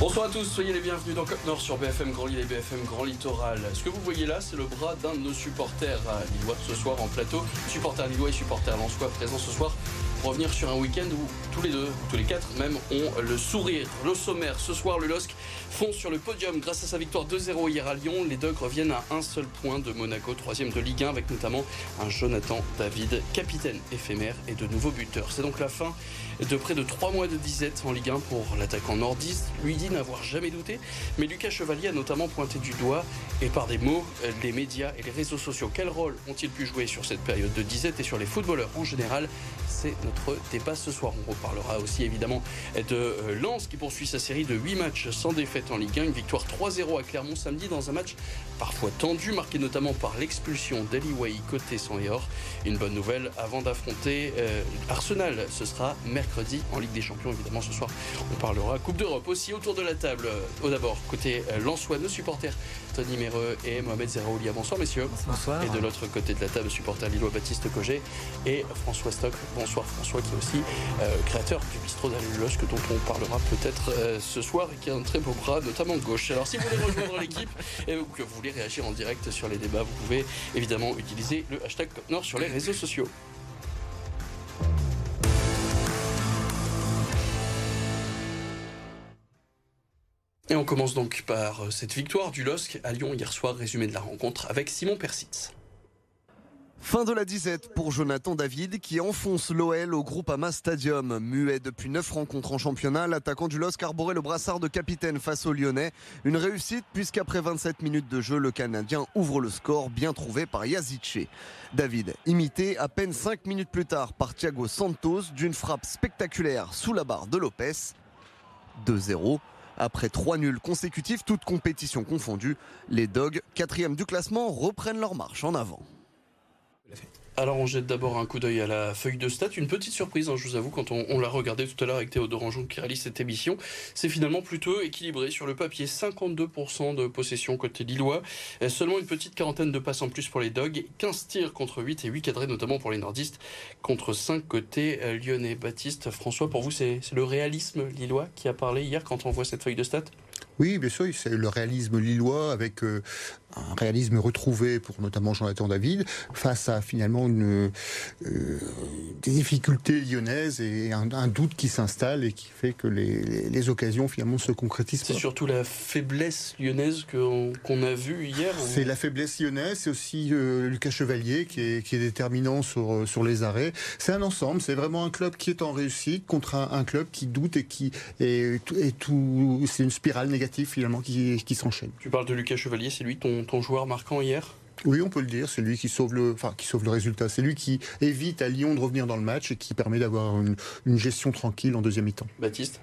Bonsoir à tous, soyez les bienvenus dans Côte Nord sur BFM Grand Lille et BFM Grand Littoral. Ce que vous voyez là, c'est le bras d'un de nos supporters lillois ce soir en plateau. Supporters lillois et supporters lensois présents ce soir pour revenir sur un week-end où tous les deux, tous les quatre même, ont le sourire. Le sommaire, ce soir, le LOSC fond sur le podium grâce à sa victoire 2-0 hier à Lyon. Les Dogs reviennent à un seul point de Monaco, troisième de Ligue 1, avec notamment un Jonathan David, capitaine éphémère et de nouveaux buteurs. C'est donc la fin de près de trois mois de disette en Ligue 1 pour l'attaquant nordiste. Lui dit n'avoir jamais douté, mais Lucas Chevalier a notamment pointé du doigt et par des mots les médias et les réseaux sociaux. Quel rôle ont-ils pu jouer sur cette période de disette et sur les footballeurs en général? C'est notre débat ce soir. On reparlera aussi évidemment de euh, Lens qui poursuit sa série de 8 matchs sans défaite en Ligue 1. Une victoire 3-0 à Clermont samedi dans un match parfois tendu, marqué notamment par l'expulsion d'Eli Way côté sang et. Une bonne nouvelle avant d'affronter euh, Arsenal. Ce sera mercredi en Ligue des Champions. Évidemment, ce soir, on parlera Coupe d'Europe aussi autour de la table. Au d'abord, côté euh, Lensois, nos supporters Tony Mereux et Mohamed Zeraoulia. Bonsoir, messieurs. Bonsoir. Et de l'autre côté de la table, supporter Lillois Baptiste Cogé et François Stock. Bonsoir, François, qui est aussi euh, créateur du bistrot d'Alulosque, dont on parlera peut-être ce soir et qui a un très beau bras, notamment gauche. Alors, si vous voulez rejoindre l'équipe et que vous voulez réagir en direct sur les débats, vous pouvez évidemment utiliser le hashtag Nord sur les réseaux sociaux. Et on commence donc par cette victoire du LOSC à Lyon hier soir, résumé de la rencontre avec Simon Persitz. Fin de la disette pour Jonathan David qui enfonce l'OL au groupe Ama Stadium. Muet depuis 9 rencontres en championnat, l'attaquant du LOSC arborait le brassard de capitaine face aux Lyonnais. Une réussite puisqu'après 27 minutes de jeu, le Canadien ouvre le score bien trouvé par Yazice. David, imité à peine 5 minutes plus tard par Thiago Santos d'une frappe spectaculaire sous la barre de Lopez. 2-0. Après trois nuls consécutifs, toutes compétitions confondues, les Dogs, quatrième du classement, reprennent leur marche en avant. Alors on jette d'abord un coup d'œil à la feuille de stats. Une petite surprise, hein, je vous avoue, quand on, l'a regardé tout à l'heure avec Théodore Anjon qui réalise cette émission, c'est finalement plutôt équilibré sur le papier. 52% de possession côté Lillois, et seulement une petite quarantaine de passes en plus pour les Dogs, 15 tirs contre 8 et 8 cadrés notamment pour les Nordistes, contre 5 côté euh, lyonnais. Baptiste, François, pour vous c'est le réalisme lillois qui a parlé hier quand on voit cette feuille de stats? Oui, bien sûr, c'est le réalisme lillois avec euh, un réalisme retrouvé pour notamment Jonathan David face à finalement une, euh, des difficultés lyonnaises et un, un doute qui s'installe et qui fait que les, les, les occasions finalement se concrétisent. C'est surtout la faiblesse lyonnaise qu'on a vue hier. C'est la faiblesse lyonnaise, c'est aussi euh, Lucas Chevalier qui est, qui est déterminant sur, sur les arrêts. C'est un ensemble, c'est vraiment un club qui est en réussite contre un, un club qui doute et qui est, et tout, c'est une spirale négative finalement qui, qui s'enchaîne. Tu parles de Lucas Chevalier, c'est lui ton, ton joueur marquant hier? Oui, on peut le dire. C'est lui qui sauve le, enfin, qui sauve le résultat. C'est lui qui évite à Lyon de revenir dans le match et qui permet d'avoir une, une gestion tranquille en deuxième mi-temps. Baptiste?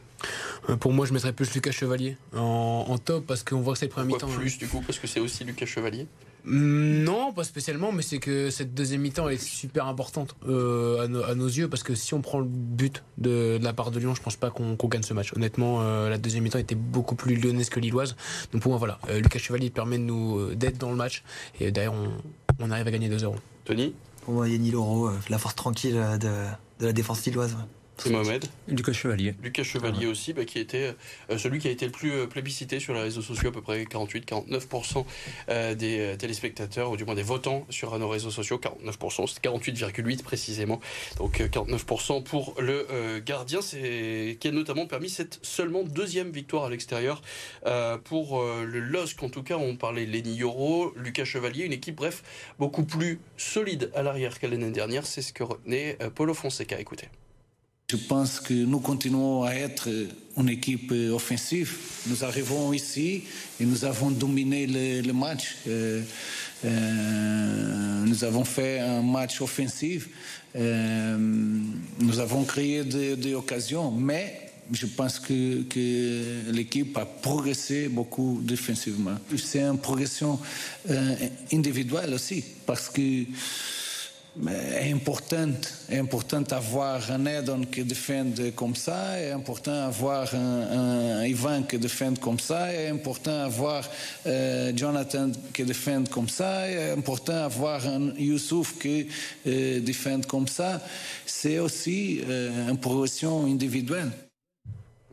Pour moi, je mettrais plus Lucas Chevalier en, en top parce qu'on voit que c'est le premier mi-temps. Plus du coup, parce que c'est aussi Lucas Chevalier? Non, pas spécialement, mais c'est que cette deuxième mi-temps est super importante euh, à, no, à, nos yeux parce que si on prend le but de, de la part de Lyon, je pense pas qu'on qu gagne ce match. Honnêtement, euh, la deuxième mi-temps était beaucoup plus lyonnaise que lilloise. Donc pour moi, voilà, euh, Lucas Chevalier permet de nous d'être dans le match et d'ailleurs on, on, arrive à gagner 2-0. Tony? Pour moi, Yanni Loro, la force tranquille de, de la défense lilloise. Ouais. C'est Mohamed. Lucas Chevalier. Lucas Chevalier ah ouais. aussi, bah, qui était euh, celui qui a été le plus euh, plébiscité sur les réseaux sociaux, à peu près 48-49% euh, des euh, téléspectateurs, ou du moins des votants sur nos réseaux sociaux. 49%, c'est 48,8 précisément. Donc 49% pour le euh, gardien, c'est qui a notamment permis cette seulement deuxième victoire à l'extérieur euh, pour le LOSC. En tout cas, on parlait Lenny Yoro, Lucas Chevalier, une équipe, bref, beaucoup plus solide à l'arrière qu'à l'année dernière. C'est ce que retenait Paulo Fonseca. Écoutez. Je pense que nous continuons à être une équipe offensive? Nous arrivons ici et nous avons dominé le, le match. Euh, euh, nous avons fait un match offensif. Euh, nous avons créé des de occasions, mais je pense que, que l'équipe a progressé beaucoup défensivement. C'est une progression individuelle aussi, parce que é importante, é importante avoir un Edon que defende comme ça, é important avoir un, un Ivan que defende comme ça, é important avoir uh, Jonathan que defende comme ça, é important avoir un Youssouf que uh, defende comme ça. C'est aussi uh, une progression individuelle.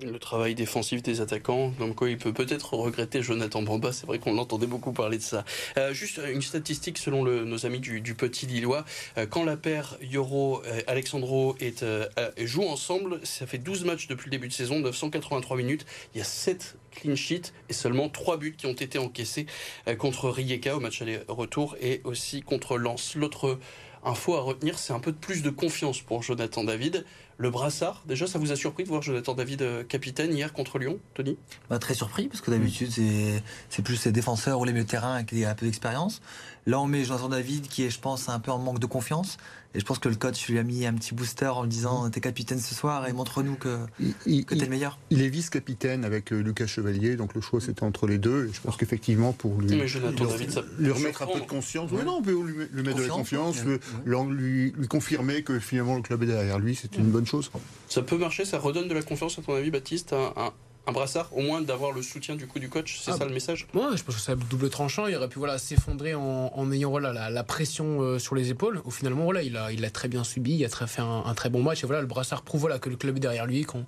Le travail défensif des attaquants, donc quoi il peut peut-être regretter Jonathan Bamba, c'est vrai qu'on l'entendait beaucoup parler de ça. Euh, juste une statistique selon nos amis du, Petit Lillois, euh, quand la paire Yoro et Alexandro est, euh, joue ensemble, ça fait 12 matchs depuis le début de saison, 983 minutes, il y a 7 clean sheets et seulement 3 buts qui ont été encaissés euh, contre Rijeka au match aller-retour et aussi contre Lens. L'autre info à retenir, c'est un peu plus de confiance pour Jonathan David. Le brassard, déjà, ça vous a surpris de voir Jonathan David euh, capitaine hier contre Lyon, Tony? Bah, Très surpris, parce que d'habitude, c'est plus les défenseurs ou les milieux de terrain qui ont un peu d'expérience. Là, on met Jonathan David qui est, je pense, un peu en manque de confiance. Et je pense que le coach lui a mis un petit booster en lui disant T'es capitaine ce soir et montre-nous que, t'es le meilleur. Il est vice-capitaine avec euh, Lucas Chevalier, donc le choix c'était entre les deux. Et je pense qu'effectivement, pour lui, lui remettre un peu de conscience, oui, non, on peut lui, mettre de la confiance, lui, lui, confirmer que finalement le club est derrière lui, c'est une bonne chose. Ça peut marcher, ça redonne de la confiance à ton avis, Baptiste un, un brassard, au moins d'avoir le soutien du coup du coach, c'est ah, ça le message? Ouais, je pense que c'est double tranchant. Il aurait pu voilà s'effondrer en, ayant voilà la, pression euh, sur les épaules. Ou finalement voilà, il a il a très bien subi, il a très fait un, très bon match et voilà le brassard prouve voilà que le club est derrière lui, qu'on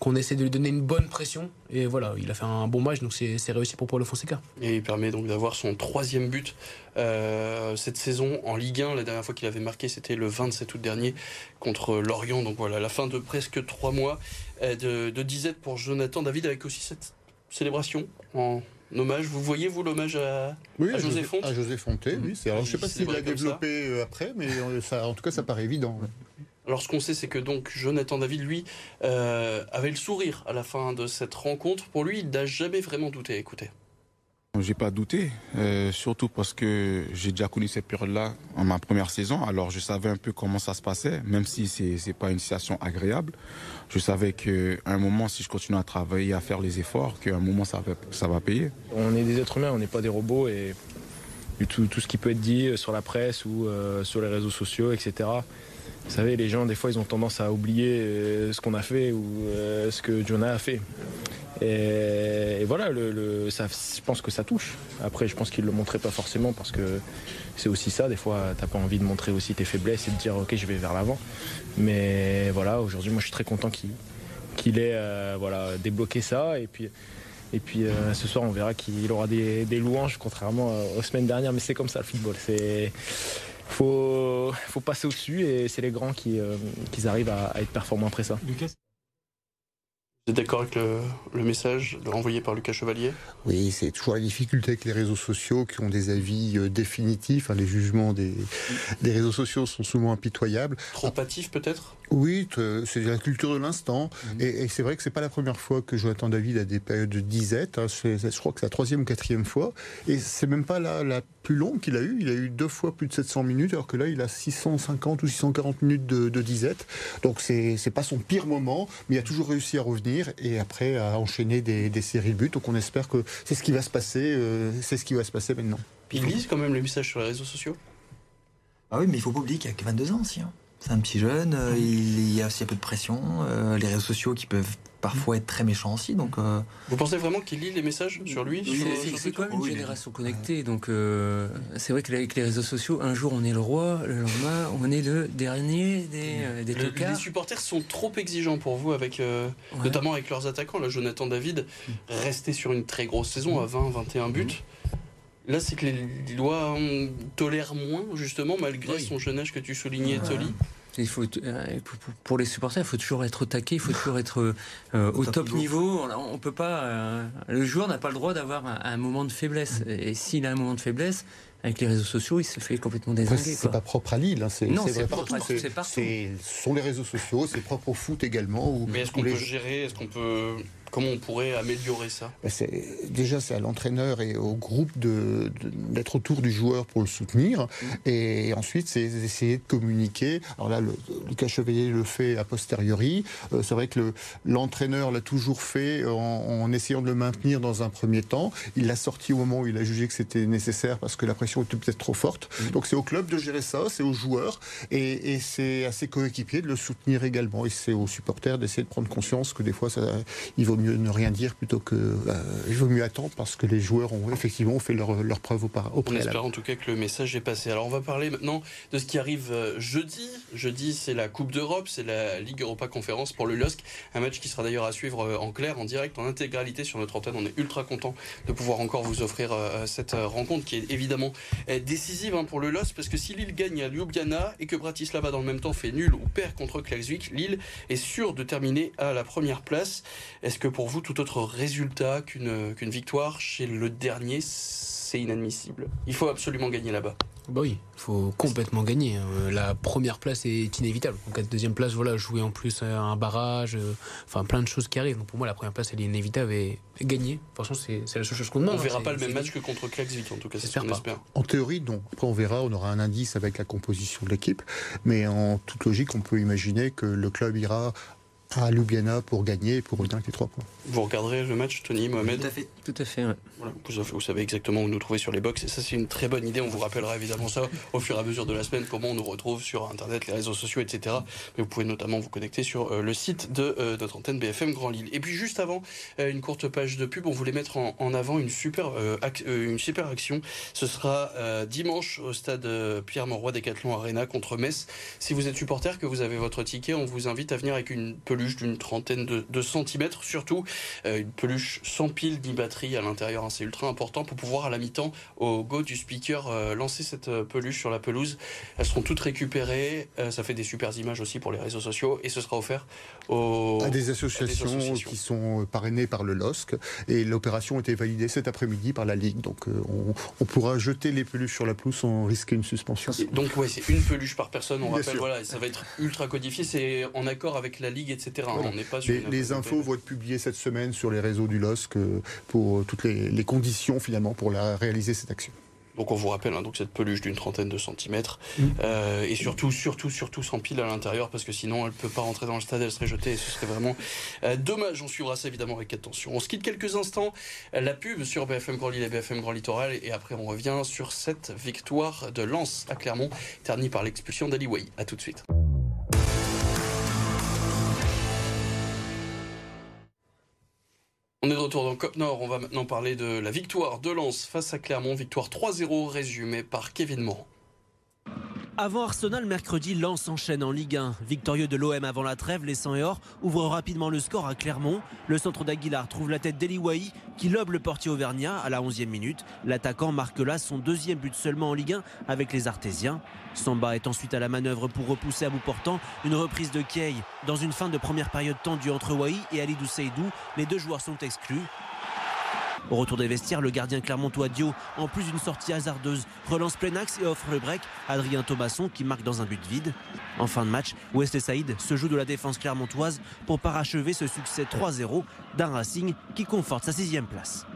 qu'on essaie de lui donner une bonne pression et voilà il a fait un bon match donc c'est réussi pour Paulo Fonseca. Et il permet donc d'avoir son troisième but euh, cette saison en Ligue 1. La dernière fois qu'il avait marqué c'était le 27 août dernier contre Lorient. Donc voilà la fin de presque trois mois. Euh, de, de disette pour Jonathan David avec aussi cette célébration en hommage. Vous voyez, vous, l'hommage à, José Fonte À José Fonté, oui. je ne sais pas s'il l'a développé euh, après, mais ça, en tout cas, ça paraît évident. Alors ce qu'on sait, c'est que donc Jonathan David, lui, avait le sourire à la fin de cette rencontre. Pour lui, il n'a jamais vraiment douté. Écoutez. J'ai pas douté, euh, surtout parce que j'ai déjà connu cette période-là en ma première saison. Alors je savais un peu comment ça se passait, même si c'est c'est pas une situation agréable. Je savais qu'à un moment, si je continue à travailler, à faire les efforts, qu'à un moment ça va ça va payer. On est des êtres humains, on n'est pas des robots et tout, tout ce qui peut être dit sur la presse ou euh, sur les réseaux sociaux, etc. Vous savez, les gens, des fois, ils ont tendance à oublier euh, ce qu'on a fait ou ce que Jonah a fait. Et, voilà, ça, je pense que ça touche. Après, je pense qu'il le montrait pas forcément parce que c'est aussi ça. Des fois, t'as pas envie de montrer aussi tes faiblesses et de dire ok, je vais vers l'avant. Mais voilà, aujourd'hui, moi, je suis très content qu'il ait euh, voilà, débloqué ça. Et puis, et puis euh, ce soir, on verra qu'il aura des, louanges, contrairement aux semaines dernières. Mais c'est comme ça le football. C'est faut, faut passer au-dessus et c'est les grands qui, euh, arrivent à, à, être performants après ça. Vous êtes d'accord avec le, message envoyé par Lucas Chevalier? Oui, c'est toujours la difficulté avec les réseaux sociaux qui ont des avis euh, définitifs. les jugements des, des, réseaux sociaux sont souvent impitoyables. Trop hâtifs peut-être? Oui, c'est la culture de l'instant. Mhm. Et, c'est vrai que c'est pas la première fois que Jonathan David a des périodes de disette. Hein. Je crois que c'est la troisième ou quatrième fois. Et c'est même pas la, la plus longue qu'il a eu. Il a eu deux fois plus de 700 minutes, alors que là, il a 650 ou 640 minutes de, de disette. Donc c'est pas son pire moment, mais il a toujours réussi à revenir et après à enchaîner des, séries de buts. Donc on espère que c'est ce qui va se passer, euh, c'est ce qui va se passer maintenant. Il lise quand même les messages sur les réseaux sociaux Ah oui, mais il faut pas oublier qu'il a que 22 ans aussi. Hein. C'est un petit jeune, euh, il y a aussi un peu de pression, euh, les réseaux sociaux qui peuvent parfois être très méchants aussi. Donc, euh. Vous pensez vraiment qu'il lit les messages sur lui C'est quand même une génération connectée, donc c'est vrai qu'avec les réseaux sociaux, un jour on est le roi, le lendemain on est le dernier des, des Les supporters sont trop exigeants pour vous, avec, notamment avec leurs attaquants. Là, Jonathan David, resté sur une très grosse saison à 20-21 buts. Là, c'est que les Lillois tolèrent moins, justement, malgré son jeune âge que tu soulignais, Toli. Il faut, euh, pour les supporters, il faut toujours être au taquet, il faut toujours être euh, au top, niveau. On, peut pas. Euh, le joueur n'a pas le droit d'avoir un, moment de faiblesse. Mm. Et s'il a un moment de faiblesse, avec les réseaux sociaux, il se fait complètement désinguer. C'est pas propre à Lille, hein, c'est vrai partout. Ce sont les réseaux sociaux, c'est propre au foot également. Mais est-ce qu'on peut gérer, est-ce qu'on peut Comment on pourrait améliorer ça? Ben, Déjà, c'est à l'entraîneur et au groupe d'être autour du joueur pour le soutenir. Mmh. Et ensuite, c'est d'essayer de communiquer. Alors là, le, Lucas Chevalier le fait a posteriori. Euh, c'est vrai que l'entraîneur l'a toujours fait en, essayant de le maintenir dans un premier temps. Il l'a sorti au moment où il a jugé que c'était nécessaire parce que la pression était peut-être trop forte. Mmh. Donc c'est au club de gérer ça, c'est aux joueurs et, c'est à ses coéquipiers de le soutenir également. Et c'est aux supporters d'essayer de prendre conscience que des fois, ça, il vaut mieux ne rien dire plutôt que il vaut mieux attendre parce que les joueurs ont effectivement fait leur, leur preuve au, au On espère en tout cas que le message est passé. Alors on va parler maintenant de ce qui arrive jeudi. Jeudi, c'est la Coupe d'Europe, c'est la Ligue Europa Conférence pour le LOSC. Un match qui sera d'ailleurs à suivre en clair, en direct, en intégralité sur notre antenne. On est ultra content de pouvoir encore vous offrir cette rencontre qui est évidemment décisive hein, pour le LOSC parce que si Lille gagne à Ljubljana et que Bratislava dans le même temps fait nul ou perd contre Klaxvik, Lille est sûr de terminer à la première place. Est-ce que pour vous, tout autre résultat qu'une qu'une victoire chez le dernier, c'est inadmissible Il faut absolument gagner là-bas. Bah oui, il faut complètement gagner. Hein. La première place est inévitable. Donc la deuxième place, voilà, jouer en plus un barrage, euh, enfin plein de choses qui arrivent. Donc pour moi, la première place, elle est inévitable et, gagner. Franchement, c'est la seule chose qu'on demande. On verra pas le même match que contre Klaxvik, en tout cas, c'est ce qu'on espère. En théorie, non. Après, on verra, on aura un indice avec la composition de l'équipe. Mais en toute logique, on peut imaginer que le club ira à Ljubljana pour gagner et pour retenir les trois points. Vous regarderez le match, Tony, Mohamed Tout à fait. Tout à fait voilà, vous, savez exactement où nous trouver sur les box et ça c'est une très bonne idée. On vous rappellera évidemment ça au fur et à mesure de la semaine, comment on nous retrouve sur Internet, les réseaux sociaux, etc. Mais vous pouvez notamment vous connecter sur euh, le site de euh, notre antenne BFM Grand Lille. Et puis juste avant, euh, une courte page de pub, on voulait mettre en, avant une super, une super action. Ce sera dimanche au stade Pierre-Mauroy Décathlon Arena contre Metz. Si vous êtes supporter, que vous avez votre ticket, on vous invite à venir avec une peluche d'une trentaine de, centimètres, surtout une peluche sans pile ni batterie à l'intérieur c'est ultra important pour pouvoir à la mi-temps, au go du speaker, euh, lancer cette euh, peluche sur la pelouse. Elles seront toutes récupérées. Euh, ça fait des super images aussi pour les réseaux sociaux et ce sera offert aux, à, des associations, qui sont parrainées par le LOSC. Et l'opération a été validée cet après-midi par la Ligue. Donc on, pourra jeter les peluches sur la pelouse sans risquer une suspension. Donc ouais, c'est une peluche par personne. On rappelle, voilà, ça va être ultra codifié. C'est en accord avec la Ligue, etc. On les, les infos vont être publiées cette semaine sur les réseaux du LOSC pour toutes les, les conditions finalement pour la, réaliser cette action. Donc on vous rappelle hein, donc cette peluche d'une trentaine de centimètres mm. euh, et surtout surtout surtout sans pile à l'intérieur parce que sinon elle peut pas rentrer dans le stade, elle serait jetée et ce serait vraiment euh, dommage. On suivra ça évidemment avec attention. On se quitte quelques instants la pub sur BFM Grand Lille et BFM Grand Littoral et après on revient sur cette victoire de Lens à Clermont ternie par l'expulsion d'Ali Way. À tout de suite. On est de retour dans Cop Nord. On va maintenant parler de la victoire de Lens face à Clermont. Victoire 3-0 résumée par Kevin Morand. Avant Arsenal, mercredi, Lens enchaîne en Ligue 1. Victorieux de l'OM avant la trêve, les 100 et or ouvrent rapidement le score à Clermont. Le centre d'Aguilar trouve la tête d'Eli qui lobe le portier auvergnat à la 11e minute. L'attaquant marque là son deuxième but seulement en Ligue 1 avec les Artésiens. Samba est ensuite à la manœuvre pour repousser à bout portant une reprise de Kay. Dans une fin de première période tendue entre Wai et Alidou Seydou, les deux joueurs sont exclus. Au retour des vestiaires, le gardien clermontois Dio, en plus d'une sortie hasardeuse, relance plein et offre le break Adrien Thomasson qui marque dans un but vide. En fin de match, Wesley Saïd se joue de la défense clermontoise pour parachever ce succès 3-0 d'un Racing qui conforte sa sixième place.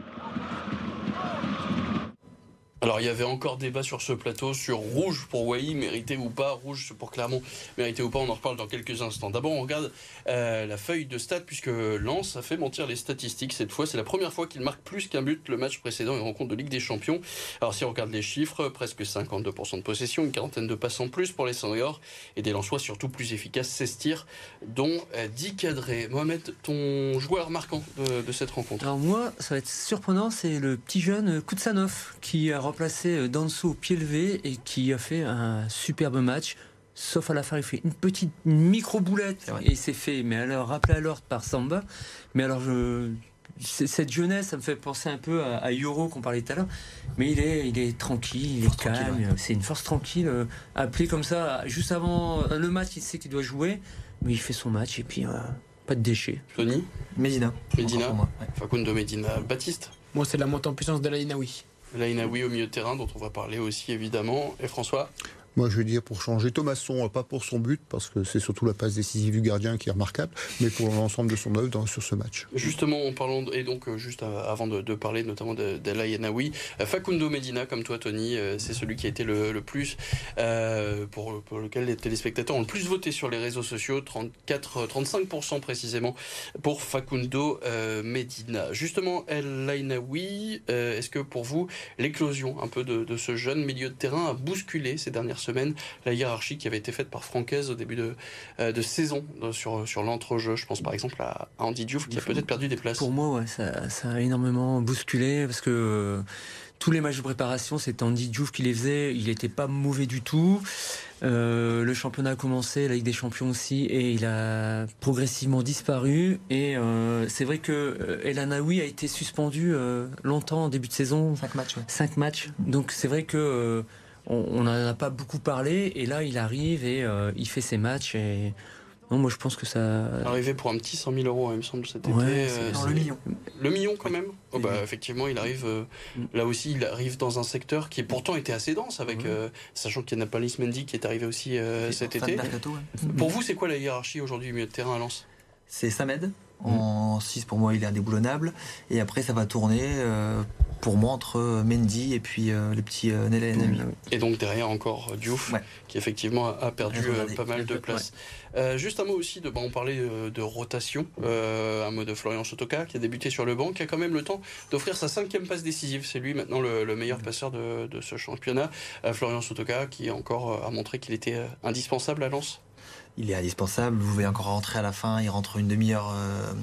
Alors il y avait encore débat sur ce plateau sur rouge pour Wai, mérité ou pas, rouge pour Clermont, mérité ou pas, on en reparle dans quelques instants. D'abord on regarde euh, la feuille de stats puisque Lens a fait mentir les statistiques cette fois. C'est la première fois qu'il marque plus qu'un but le match précédent, une rencontre de Ligue des Champions. Alors si on regarde les chiffres, presque 52% de possession, une quarantaine de passes en plus pour les seniors et des Lensois surtout plus efficaces, 16 tirs, dont 10 euh, cadrés. Mohamed, ton joueur marquant de, de cette rencontre? Alors moi, ça va être surprenant, c'est le petit jeune Koutsanov qui a remplacé euh, Danso au pied levé et qui a fait un superbe match. Sauf à la fin, il fait une petite micro-boulette et c'est fait. Mais alors, rappelé à l'ordre par Samba. Mais alors, je, cette jeunesse, ça me fait penser un peu à, Euro qu'on parlait tout à l'heure. Mais il est, il est tranquille, il est calme. C'est une force tranquille. Euh, appelé comme ça, juste avant euh, le match, il sait qu'il doit jouer. Mais il fait son match et puis pas de déchets. Tony? Medina. Medina. Facundo Medina. Baptiste Moi, c'est la montée en puissance de la Inaoui. Lainaoui au milieu de terrain, dont on va parler aussi évidemment. Et François? Moi, je veux dire pour changer Thomasson, pas pour son but, parce que c'est surtout la passe décisive du gardien qui est remarquable, mais pour l'ensemble de son œuvre sur ce match. Justement, en parlant, et donc euh, juste avant de, parler notamment euh, Facundo Medina, comme toi, Tony, euh, c'est celui qui a été le, plus, pour, lequel les téléspectateurs ont le plus voté sur les réseaux sociaux, 34, 35% précisément pour Facundo Medina. Justement, El Lainaoui, est-ce que pour vous, l'éclosion un peu de ce jeune milieu de terrain a bousculé ces dernières semaines? Semaine la hiérarchie qui avait été faite par Francaise au début de, de saison sur, sur l'entrejeu. Je pense par exemple à Andy Diouf qui a peut-être perdu des places. Pour moi, ouais, ça, ça a énormément bousculé parce que tous les matchs de préparation, c'était Andy Diouf qui les faisait. Il n'était pas mauvais du tout. Euh, le championnat a commencé, la Ligue des Champions aussi, et il a progressivement disparu. Et euh, c'est vrai que euh, El Anaoui a été suspendu euh, longtemps en début de saison. Cinq matchs. Ouais. Cinq matchs. Donc c'est vrai que euh, on n'en a pas beaucoup parlé. Et là, il arrive et euh, il fait ses matchs. Et non, moi je pense que ça. Arrivé pour un petit 100 000 euros, il me semble, cet Ouais, été. Dans le million. Le million quand même oh, bah, Effectivement, il arrive. euh, là aussi, il arrive dans un secteur qui pourtant était assez dense, avec, euh, sachant qu'il y a Napolis Mendy qui est arrivé aussi euh, cet été. mercato, ouais. Pour vous, c'est quoi la hiérarchie aujourd'hui du milieu de terrain à Lens? C'est Samed. En 6, pour moi, il est indéboulonnable. Et après, ça va tourner, euh, pour moi, entre Mendy et puis euh, le petit euh, Nele Nami. Et donc derrière encore euh, Diouf, Ouais. qui effectivement a, perdu euh, pas mal de places. Euh, juste un mot aussi, de, bah, on parlait euh, de rotation, euh, un mot de Florian Sotoka qui a débuté sur le banc, qui a quand même le temps d'offrir sa cinquième passe décisive. C'est lui maintenant le, le meilleur passeur de, de ce championnat. Euh, Florian Sotoka qui encore euh, a montré qu'il était euh, indispensable à Lens. Il est indispensable. Vous voyez encore rentrer à la fin. Il rentre une demi-heure euh,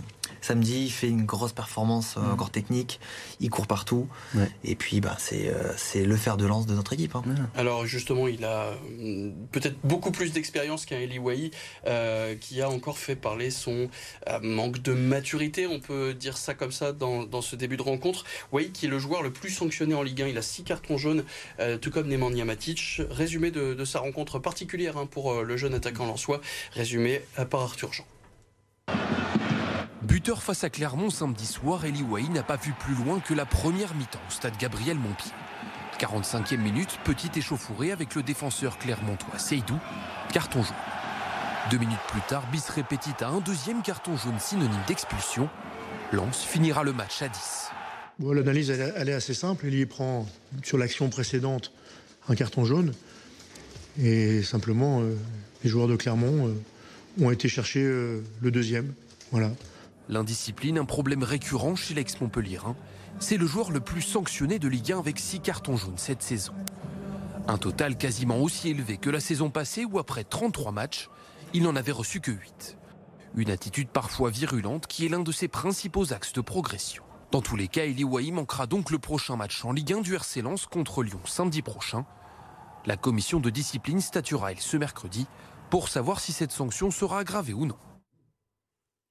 samedi. Il fait une grosse performance euh, encore technique. Il court partout. Ouais. Et puis, bah, c'est euh, c'est le fer de lance de notre équipe. hein. Alors justement, il a hum, peut-être beaucoup plus d'expérience qu'un Eli Wahi, euh, qui a encore fait parler son euh, manque de maturité, on peut dire ça comme ça dans, dans ce début de rencontre. Wahi qui est le joueur le plus sanctionné en Ligue 1, il a six cartons jaunes, euh, tout comme Nemanja Matic. Résumé de, de sa rencontre particulière hein, pour euh, le jeune attaquant lensois, résumé euh, par Arthur Jean. Buteur face à Clermont samedi soir, Eli Wahi n'a pas vu plus loin que la première mi-temps au stade Gabriel Montpied. 45e minute, petite échauffourée avec le défenseur clermontois Seydou, carton jaune. Deux minutes plus tard, bis répétite à un deuxième carton jaune synonyme d'expulsion. Lens finira le match à 10. Bon, L'analyse, elle, est- assez simple. Il prend, sur l'action précédente, un carton jaune. Et simplement, euh, les joueurs de Clermont euh, ont été chercher euh, le deuxième. Voilà. L'indiscipline, un problème récurrent chez l'ex-Montpellierin. C'est le joueur le plus sanctionné de Ligue 1 avec 6 cartons jaunes cette saison. Un total quasiment aussi élevé que la saison passée où après 33 matchs, il n'en avait reçu que 8. Une attitude parfois virulente qui est l'un de ses principaux axes de progression. Dans tous les cas, Eli manquera donc le prochain match en Ligue 1 du RC Lens contre Lyon samedi prochain. La commission de discipline statuera elle ce mercredi pour savoir si cette sanction sera aggravée ou non.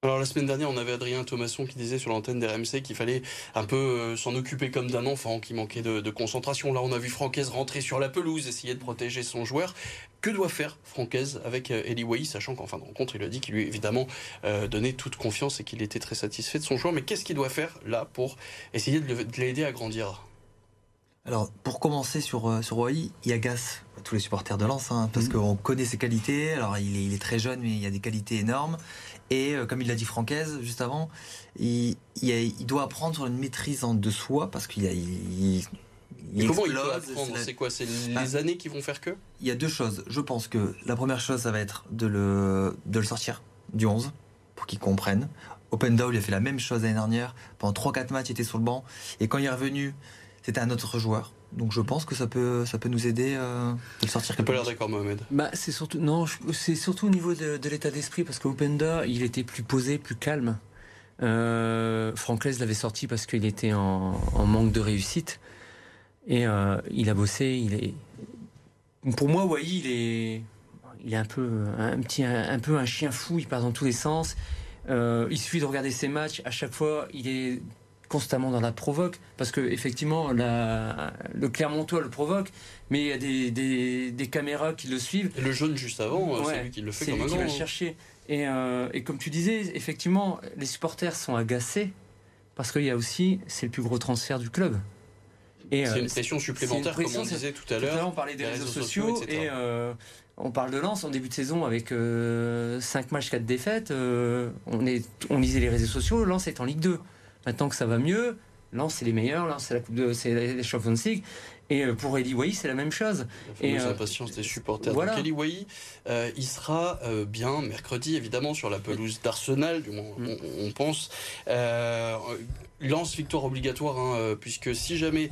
Alors la semaine dernière, on avait Adrien Thomasson qui disait sur l'antenne des RMC qu'il fallait un peu euh, s'en occuper comme d'un enfant qui manquait de, de concentration. Là, on a vu Francaise rentrer sur la pelouse, essayer de protéger son joueur. Que doit faire Francaise avec euh, Eli Wahi, sachant qu'en fin de rencontre, il a dit qu'il lui évidemment euh, donnait toute confiance et qu'il était très satisfait de son joueur. Mais qu'est-ce qu'il doit faire là pour essayer de l'aider à grandir? Alors, pour commencer sur, euh, sur Wai, il agace tous les supporters de Lens, hein, parce qu'on connaît ses qualités. Alors, il est, il est très jeune, mais il y a des qualités énormes. Et euh, comme il l'a dit Francaise juste avant, il, il, a- il doit apprendre sur une maîtrise en de soi, parce qu'il y a- il, Comment il peut apprendre c'est quoi C'est Bah, les années qui vont faire que? Il y a deux choses. Je pense que la première chose, ça va être de le, de le sortir du 11 pour qu'il comprenne. Opendao, il a fait la même chose l'année dernière. Pendant 3-4 matchs, il était sur le banc. Et quand il est revenu, c'était un autre joueur. Donc je pense que ça peut, ça peut nous aider euh, de le sortir. T'as pas l'air d'accord, Mohamed Bah, c'est surtout non, je- c'est surtout au niveau de, de l'état d'esprit parce qu'Openda, il était plus posé, plus calme. Euh, Francaise l'avait sorti parce qu'il était en, en manque de réussite et euh, il a bossé. Il est pour moi, Wai, il est il est un peu un petit un, un peu un chien fou. Il part dans tous les sens. Euh, il suffit de regarder ses matchs. À chaque fois, il est constamment dans la provoque parce que effectivement la, le Clermontois le provoque mais il y a des, des, des caméras qui le suivent Et le jaune juste avant, euh, c'est Ouais, lui qui le fait c'est lui qui va le chercher et, euh, et comme tu disais effectivement les supporters sont agacés parce qu'il y a aussi c'est le plus gros transfert du club et C'est euh, une pression supplémentaire, c'est une pression, comme on c'est- disait tout à l'heure. on parlait des réseaux, réseaux sociaux, et euh, on parle de Lens en début de saison avec 5 matchs, 4 défaites. euh, on, est, on lisait les réseaux sociaux, Lens est en Ligue 2. Maintenant que ça va mieux, Lens c'est les meilleurs, Lens c'est la Coupe de, c'est Champions. Et euh, pour Eli c'est la même chose. Et Et, euh, impatience des supporters. voilà. Donc Eli euh, il sera bien mercredi, évidemment, sur la pelouse d'Arsenal, du moins on, on pense. Lance victoire obligatoire, hein, puisque si jamais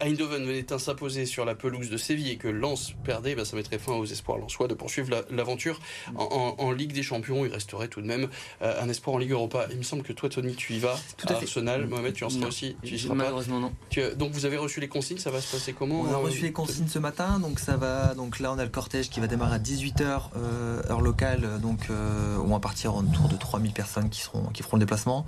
Eindhoven venait à s'imposer sur la pelouse de Séville et que Lens perdait, bah, ça mettrait fin aux espoirs lensois de poursuivre l'aventure en, Ligue des Champions. Il resterait tout de même euh, un espoir en Ligue Europa. Il me semble que toi, Tony, tu y vas à, Arsenal. Mohamed, tu en seras aussi Tu y seras Malheureusement, non. donc vous avez reçu les consignes, ça va se passer comment On a reçu les consignes ce matin, donc ça va. Donc là, on a le cortège qui va démarrer à 18h heure locale, donc on va partir autour de 3000 personnes qui seront qui feront le déplacement.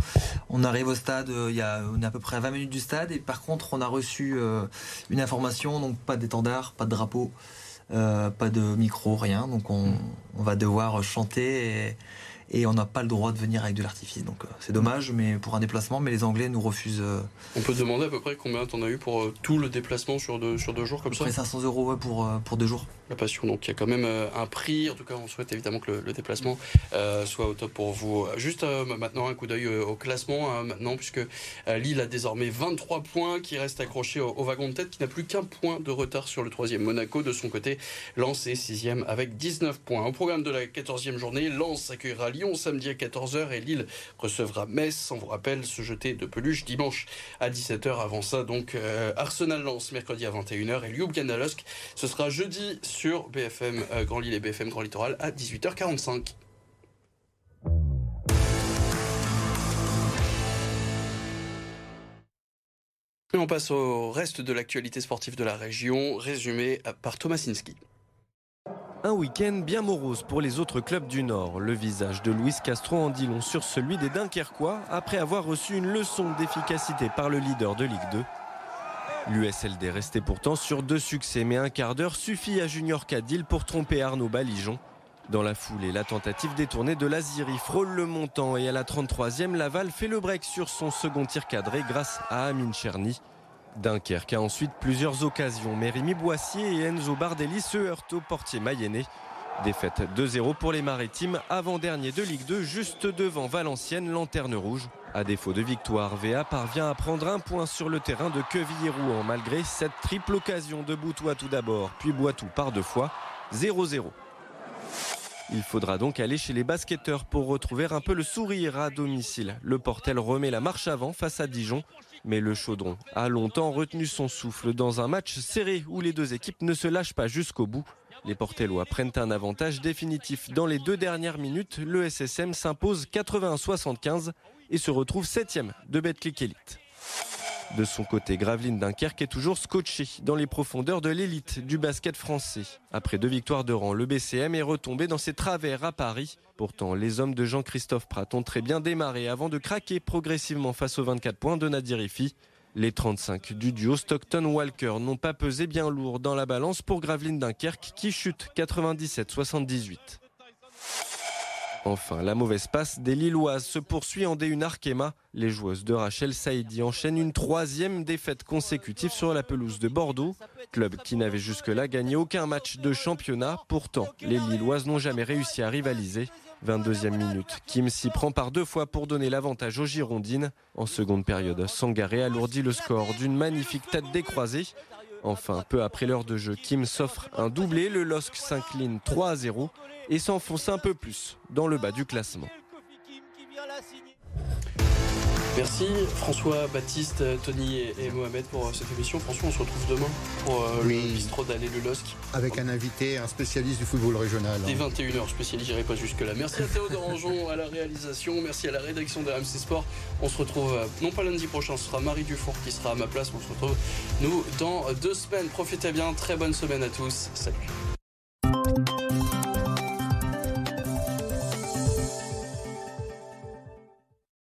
On arrive au stade, il y a, on est à peu près à 20 minutes du stade et par contre on a reçu euh, une information, donc pas d'étendard, pas de drapeau, euh, pas de micro, rien. Donc on, on va devoir chanter et, et on n'a pas le droit de venir avec de l'artifice. Donc euh, c'est dommage, mais pour un déplacement, mais les Anglais nous refusent. Euh, on peut demander à peu près combien t'en as eu pour euh, tout le déplacement sur deux, sur deux jours comme ça 500 euros pour, pour deux jours. La passion, donc il y a quand même un prix. En tout cas, on souhaite évidemment que le, déplacement soit au top pour vous. Juste maintenant, un coup d'œil au classement, hein, maintenant, puisque Lille a désormais 23 points qui restent accrochés au, wagon de tête, qui n'a plus qu'un point de retard sur le troisième. Monaco, de son côté, Lens est sixième avec 19 points. Au programme de la 14e journée, Lens accueillera Lyon samedi à 14h et Lille recevra Metz. On vous rappelle se jeter de peluche dimanche à 17h. Avant ça, donc euh, Arsenal lance mercredi à 21h et Ljubljana Ganalosk Ce sera jeudi BFM euh, Grand Lille et BFM Grand Littoral à 18h45. Et on passe au reste de l'actualité sportive de la région, résumé par Thomas Sinski. Un week-end bien morose pour les autres clubs du Nord. Le visage de Luis Castro en dit long sur celui des Dunkerquois après avoir reçu une leçon d'efficacité par le leader de Ligue 2. L'USLD restait pourtant sur deux succès, mais un quart d'heure suffit à Junior Cadil pour tromper Arnaud Balijon. Dans la foulée, la tentative détournée de l'Aziri frôle le montant et à la 33e, Laval fait le break sur son second tir cadré grâce à Amin Cherny. Dunkerque a ensuite plusieurs occasions, mais Rémi Boissier et Enzo Bardelli se heurtent au portier mayennais. Défaite 2-0 pour les Maritimes, avant-dernier de Ligue 2, juste devant Valenciennes, lanterne rouge. À défaut de victoire, VA parvient à prendre un point sur le terrain de Quevilly-Rouen, malgré cette triple occasion de Boutois tout d'abord, puis Boitou par deux fois, 0-0. Il faudra donc aller chez les basketteurs pour retrouver un peu le sourire à domicile. Le Portel remet la marche avant face à Dijon. Mais le Chaudron a longtemps retenu son souffle dans un match serré où les deux équipes ne se lâchent pas jusqu'au bout. Les Portellois prennent un avantage définitif. Dans les deux dernières minutes, le SSM s'impose 81-75 et se retrouve septième de Betclic Elite. De son côté, Graveline Dunkerque est toujours scotché dans les profondeurs de l'élite du basket français. Après deux victoires de rang, le BCM est retombé dans ses travers à Paris. Pourtant, les hommes de Jean-Christophe Pratt ont très bien démarré avant de craquer progressivement face aux 24 points de Nadirifi. Les 35 du duo Stockton-Walker n'ont pas pesé bien lourd dans la balance pour Graveline Dunkerque qui chute 97-78. Enfin, la mauvaise passe des Lilloises se poursuit en D1 Arkema. Les joueuses de Rachel Saïdi enchaînent une troisième défaite consécutive sur la pelouse de Bordeaux, club qui n'avait jusque-là gagné aucun match de championnat. Pourtant, les Lilloises n'ont jamais réussi à rivaliser. 22e minute, Kim s'y prend par deux fois pour donner l'avantage aux Girondines. En seconde période, Sangaré alourdit le score d'une magnifique tête décroisée. Enfin, peu après l'heure de jeu, Kim s'offre un doublé, le LOSC s'incline 3 à 0 et s'enfonce un peu plus dans le bas du classement. Merci François, Baptiste, Tony et, Mohamed pour euh, cette émission. François, on se retrouve demain pour euh, le bistrot d'aller le LOSC. Avec un invité, un spécialiste du football régional. Dès 21h, spécialiste, j'irai pas jusque-là. Merci à Théo Dorangeon à la réalisation, merci à la rédaction de RMC Sport. On se retrouve, euh, non pas lundi prochain, ce sera Marie Dufour qui sera à ma place. On se retrouve, nous, dans deux semaines. Profitez bien, très bonne semaine à tous. Salut.